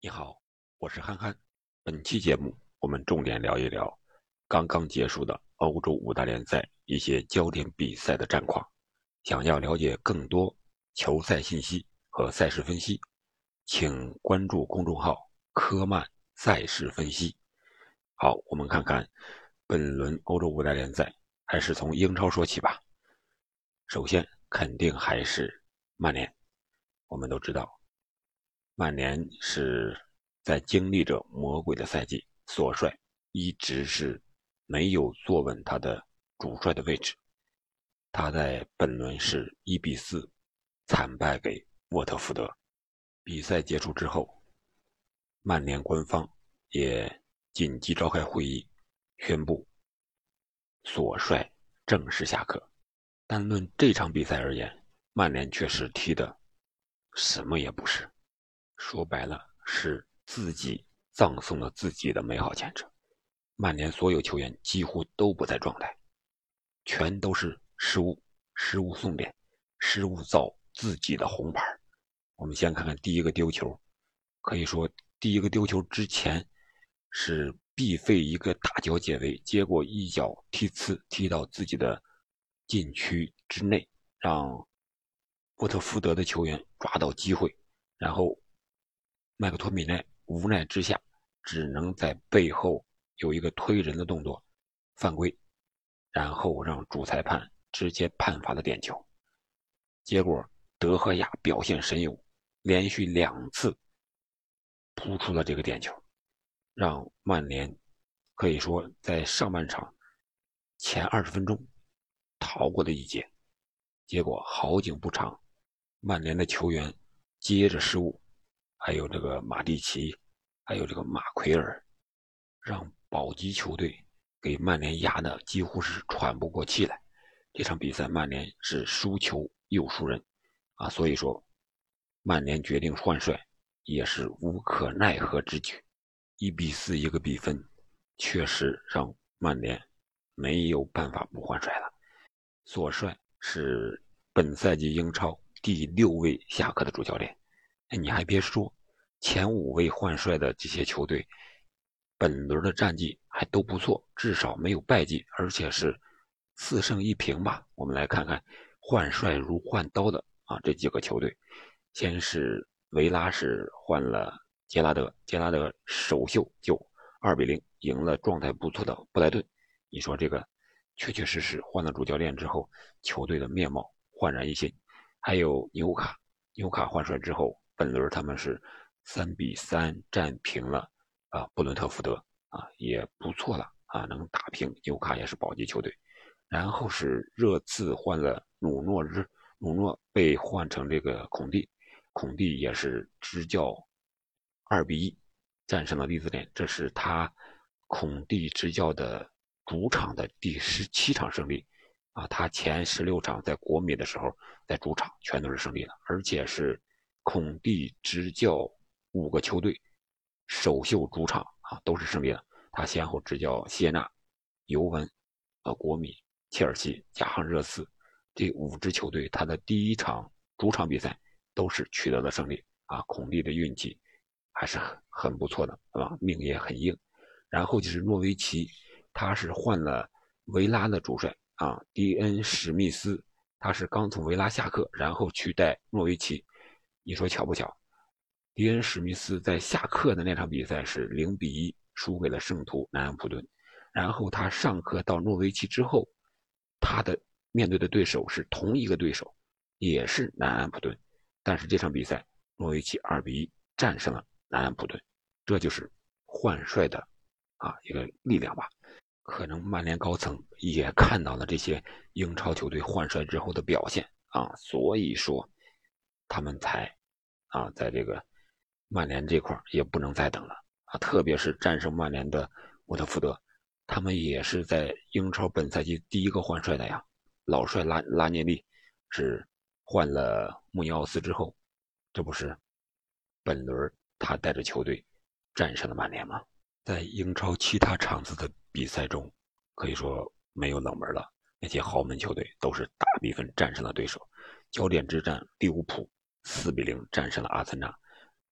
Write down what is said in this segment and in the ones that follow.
你好，我是憨憨。本期节目我们重点聊一聊刚刚结束的欧洲五大联赛一些焦点比赛的战况。想要了解更多球赛信息和赛事分析，请关注公众号“科曼赛事分析”。好，我们看看本轮欧洲五大联赛，还是从英超说起吧。首先，肯定还是曼联。我们都知道。曼联是在经历着魔鬼的赛季，索帅一直是没有坐稳他的主帅的位置。他在本轮是一比四惨败给沃特福德。比赛结束之后，曼联官方也紧急召开会议，宣布索帅正式下课。单论这场比赛而言，曼联确实踢的什么也不是。说白了是自己葬送了自己的美好前程。曼联所有球员几乎都不在状态，全都是失误，失误送点，失误造自己的红牌。我们先看看第一个丢球，可以说第一个丢球之前是毕费一个大脚解围，结果一脚踢刺踢到自己的禁区之内，让沃特福德的球员抓到机会，然后。麦克托米奈无奈之下，只能在背后有一个推人的动作，犯规，然后让主裁判直接判罚了点球。结果德赫亚表现神勇，连续两次扑出了这个点球，让曼联可以说在上半场前二十分钟逃过了一劫。结果好景不长，曼联的球员接着失误。还有这个马蒂奇，还有这个马奎尔，让保级球队给曼联压的几乎是喘不过气来。这场比赛曼联是输球又输人，啊，所以说曼联决定换帅也是无可奈何之举。一比四一个比分，确实让曼联没有办法不换帅了。索帅是本赛季英超第六位下课的主教练。哎，你还别说，前五位换帅的这些球队，本轮的战绩还都不错，至少没有败绩，而且是四胜一平吧。我们来看看换帅如换刀的啊，这几个球队，先是维拉是换了杰拉德，杰拉德首秀就二比零赢了状态不错的布莱顿。你说这个确确实实换了主教练之后，球队的面貌焕然一新。还有纽卡，纽卡换帅之后。本轮他们是三比三战平了啊，布伦特福德啊，也不错了啊，能打平纽卡也是保级球队。然后是热刺换了努诺日，努诺被换成这个孔蒂，孔蒂也是执教二比一战胜了利兹联，这是他孔蒂执教的主场的第十七场胜利啊，他前十六场在国米的时候在主场全都是胜利的，而且是。孔蒂执教五个球队，首秀主场啊都是胜利的。他先后执教谢纳、尤文、呃国米、切尔西、加上热刺这五支球队，他的第一场主场比赛都是取得了胜利啊。孔蒂的运气还是很很不错的，啊？命也很硬。然后就是诺维奇，他是换了维拉的主帅啊，迪恩史密斯，他是刚从维拉下课，然后取代诺维奇。你说巧不巧？迪恩·史密斯在下课的那场比赛是零比一输给了圣徒南安普顿，然后他上课到诺维奇之后，他的面对的对手是同一个对手，也是南安普顿，但是这场比赛诺维奇二比一战胜了南安普顿，这就是换帅的啊一个力量吧。可能曼联高层也看到了这些英超球队换帅之后的表现啊，所以说他们才。啊，在这个曼联这块也不能再等了啊！特别是战胜曼联的沃特福德，他们也是在英超本赛季第一个换帅的呀。老帅拉拉涅利是换了穆尼奥斯之后，这不是本轮他带着球队战胜了曼联吗？在英超其他场次的比赛中，可以说没有冷门了，那些豪门球队都是大比分战胜了对手。焦点之战，利物浦。四比零战胜了阿森纳，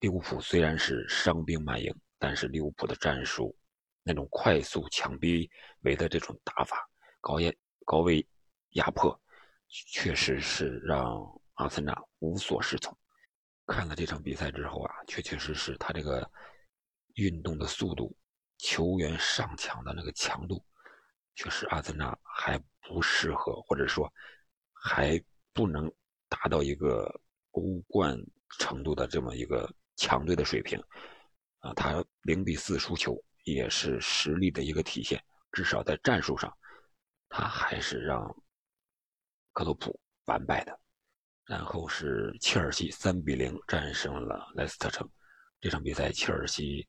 利物浦虽然是伤兵满营，但是利物浦的战术那种快速强逼围的这种打法，高压高位压迫，确实是让阿森纳无所适从。看了这场比赛之后啊，确确实实他这个运动的速度、球员上抢的那个强度，确实阿森纳还不适合，或者说还不能达到一个欧冠程度的这么一个。强队的水平，啊，他零比四输球也是实力的一个体现。至少在战术上，他还是让克洛普完败的。然后是切尔西三比零战胜了莱斯特城。这场比赛，切尔西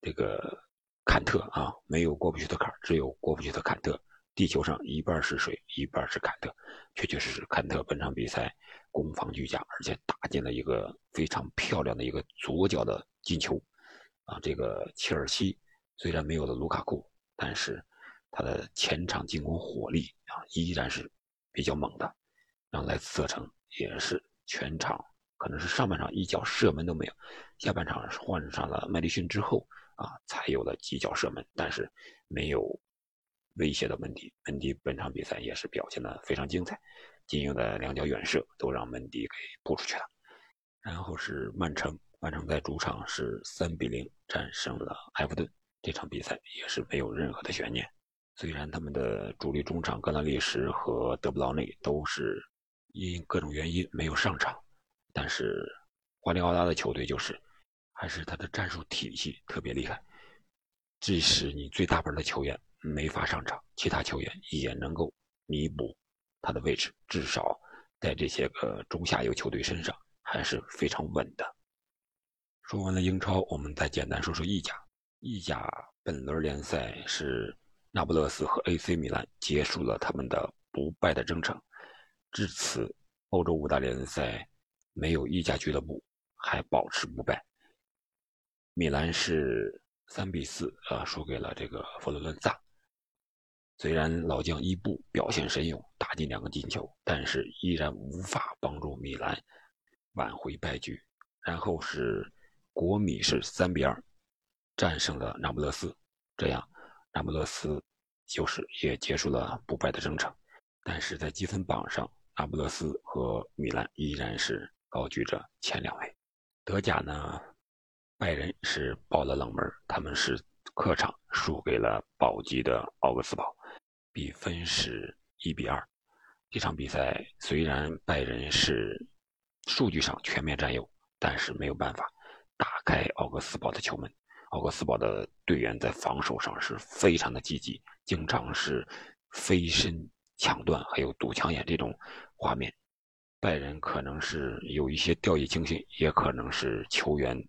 这个坎特啊，没有过不去的坎，只有过不去的坎特。地球上一半是水，一半是坎特，确确实实，坎特本场比赛攻防俱佳，而且打进了一个非常漂亮的一个左脚的进球。啊，这个切尔西虽然没有了卢卡库，但是他的前场进攻火力啊依然是比较猛的，让莱斯特城也是全场可能是上半场一脚射门都没有，下半场换上了麦迪逊之后啊才有了几脚射门，但是没有。威胁到门迪，门迪本场比赛也是表现的非常精彩，仅有的两脚远射都让门迪给扑出去了。然后是曼城，曼城在主场是三比零战胜了埃弗顿，这场比赛也是没有任何的悬念。虽然他们的主力中场格兰利什和德布劳内都是因各种原因没有上场，但是瓜迪奥拉的球队就是，还是他的战术体系特别厉害，即使你最大牌的球员。没法上场，其他球员也能够弥补他的位置，至少在这些个中下游球队身上还是非常稳的。说完了英超，我们再简单说说意甲。意甲本轮联赛是那不勒斯和 AC 米兰结束了他们的不败的征程，至此欧洲五大联赛没有一家俱乐部还保持不败。米兰是三比四啊输给了这个佛罗伦萨。虽然老将伊布表现神勇，打进两个进球，但是依然无法帮助米兰挽回败局。然后是国米是三比二战胜了那不勒斯，这样那不勒斯就是也结束了不败的征程。但是在积分榜上，那不勒斯和米兰依然是高居着前两位。德甲呢，拜仁是爆了冷门，他们是客场输给了保级的奥格斯堡。比分是一比二。这场比赛虽然拜仁是数据上全面占优，但是没有办法打开奥格斯堡的球门。奥格斯堡的队员在防守上是非常的积极，经常是飞身抢断，还有堵墙眼这种画面。拜仁可能是有一些掉以轻心，也可能是球员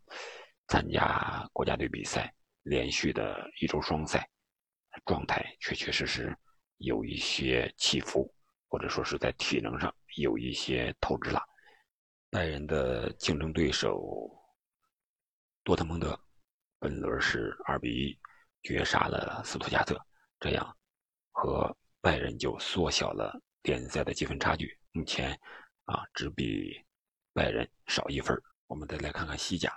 参加国家队比赛连续的一周双赛，状态确确实实。有一些起伏，或者说是在体能上有一些透支了。拜仁的竞争对手多特蒙德，本轮是二比一绝杀了斯图加特，这样和拜仁就缩小了联赛的积分差距。目前啊，只比拜仁少一分。我们再来看看西甲，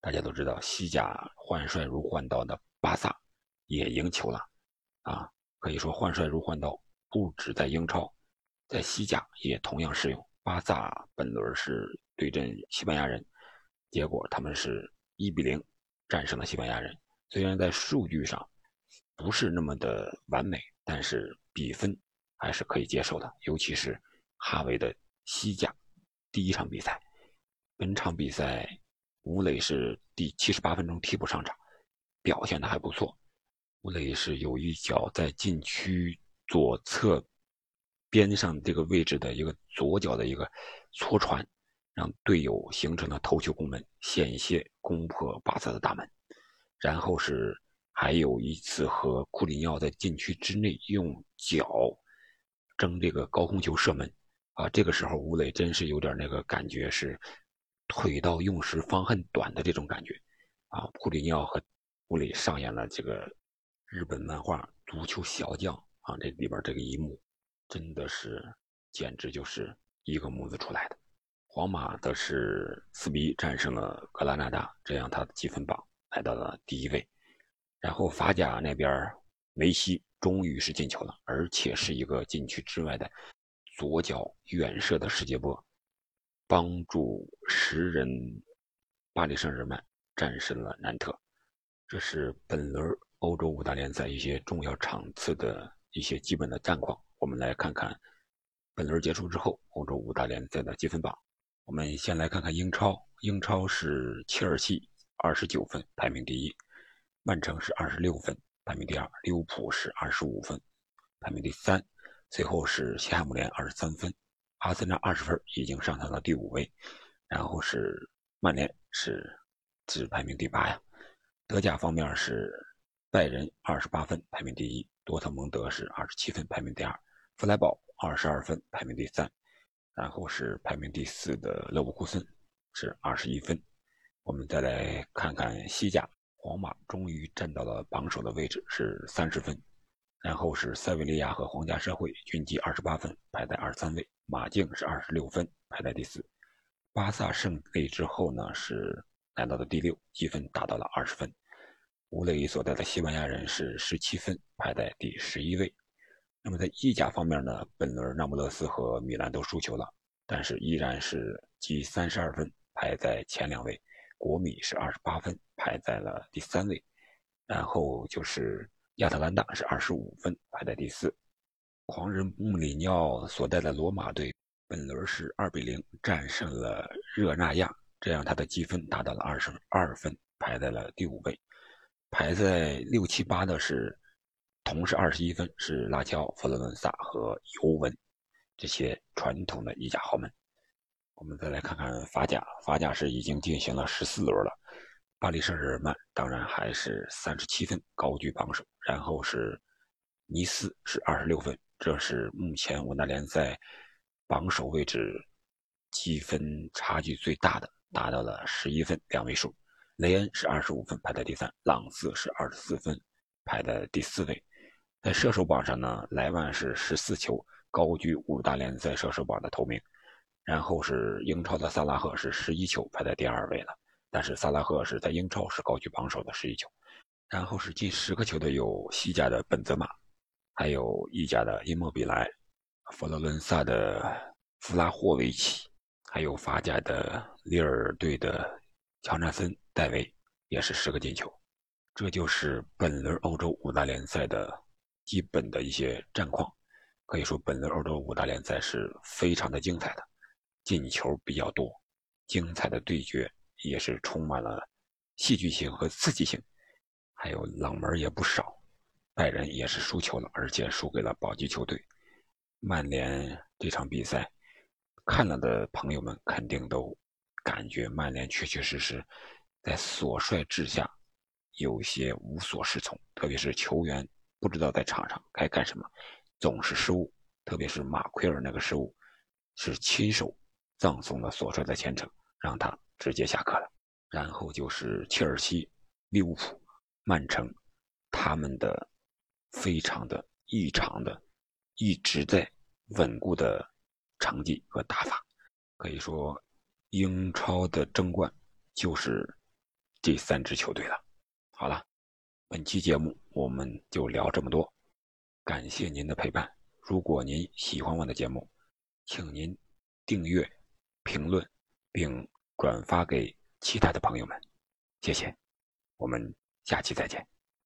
大家都知道西甲换帅如换刀的巴萨也赢球了啊。可以说换帅如换刀，不止在英超，在西甲也同样适用。巴萨本轮是对阵西班牙人，结果他们是一比零战胜了西班牙人。虽然在数据上不是那么的完美，但是比分还是可以接受的。尤其是哈维的西甲第一场比赛，本场比赛吴磊是第七十八分钟替补上场，表现的还不错。吴磊是有一脚在禁区左侧边上这个位置的一个左脚的一个搓传，让队友形成了头球攻门，险些攻破巴萨的大门。然后是还有一次和库里尼奥在禁区之内用脚争这个高空球射门，啊，这个时候吴磊真是有点那个感觉是腿到用时方恨短的这种感觉，啊，库里尼奥和吴磊上演了这个。日本漫画《足球小将》啊，这里边这个一幕，真的是简直就是一个模子出来的。皇马则是四比一战胜了格拉纳达，这样他的积分榜来到了第一位。然后法甲那边，梅西终于是进球了，而且是一个禁区之外的左脚远射的世界波，帮助十人巴黎圣日耳曼战胜了南特。这是本轮欧洲五大联赛一些重要场次的一些基本的战况。我们来看看本轮结束之后欧洲五大联赛的积分榜。我们先来看看英超，英超是切尔西二十九分排名第一。曼城是二十六分，排名第二；利物浦是二十五分，排名第三；最后是西汉姆联二十三分，阿森纳二十分，已经上升到第五位。然后是曼联是只排名第八呀。德甲方面是拜仁二十八分，排名第一；多特蒙德是二十七分，排名第二；弗莱堡二十二分，排名第三。然后是排名第四的勒沃库森是二十一分。我们再来看看西甲。皇马终于站到了榜首的位置，是三十分。然后是塞维利亚和皇家社会均积二十八分，排在二十三位。马竞是二十六分，排在第四。巴萨胜利之后呢，是来到了第六，积分达到了二十分。乌雷伊所在的西班牙人是十七分，排在第十一位。那么在意甲方面呢，本轮那不勒斯和米兰都输球了，但是依然是积三十二分，排在前两位。国米是二十八分，排在了第三位，然后就是亚特兰大是二十五分，排在第四。狂人穆里尼奥所带的罗马队本轮是二比零战胜了热那亚，这样他的积分达到了二十二分，排在了第五位。排在六七八的是同是二十一分，是拉齐奥、佛罗伦萨和尤文这些传统的意甲豪门。我们再来看看法甲，法甲是已经进行了十四轮了。巴黎圣日耳曼当然还是三十七分，高居榜首。然后是尼斯是二十六分，这是目前五大联赛榜首位置积分差距最大的，达到了十一分，两位数。雷恩是二十五分，排在第三。朗斯是二十四分，排在第四位。在射手榜上呢，莱万是十四球，高居五大联赛射手榜的头名。然后是英超的萨拉赫是十一球，排在第二位了。但是萨拉赫是在英超是高居榜首的十一球。然后是进十个球的有西甲的本泽马，还有意甲的因莫比莱，佛罗伦萨的弗拉霍维奇，还有法甲的里尔队的乔纳森戴维也是十个进球。这就是本轮欧洲五大联赛的基本的一些战况。可以说本轮欧洲五大联赛是非常的精彩的。进球比较多，精彩的对决也是充满了戏剧性和刺激性，还有冷门也不少。拜仁也是输球了，而且输给了保级球队曼联。这场比赛看了的朋友们肯定都感觉曼联确确实实在索帅之下有些无所适从，特别是球员不知道在场上该干什么，总是失误，特别是马奎尔那个失误是亲手。葬送了所帅的前程，让他直接下课了。然后就是切尔西、利物浦、曼城，他们的非常的异常的，一直在稳固的成绩和打法。可以说，英超的争冠就是这三支球队了。好了，本期节目我们就聊这么多，感谢您的陪伴。如果您喜欢我的节目，请您订阅。评论并转发给其他的朋友们，谢谢，我们下期再见。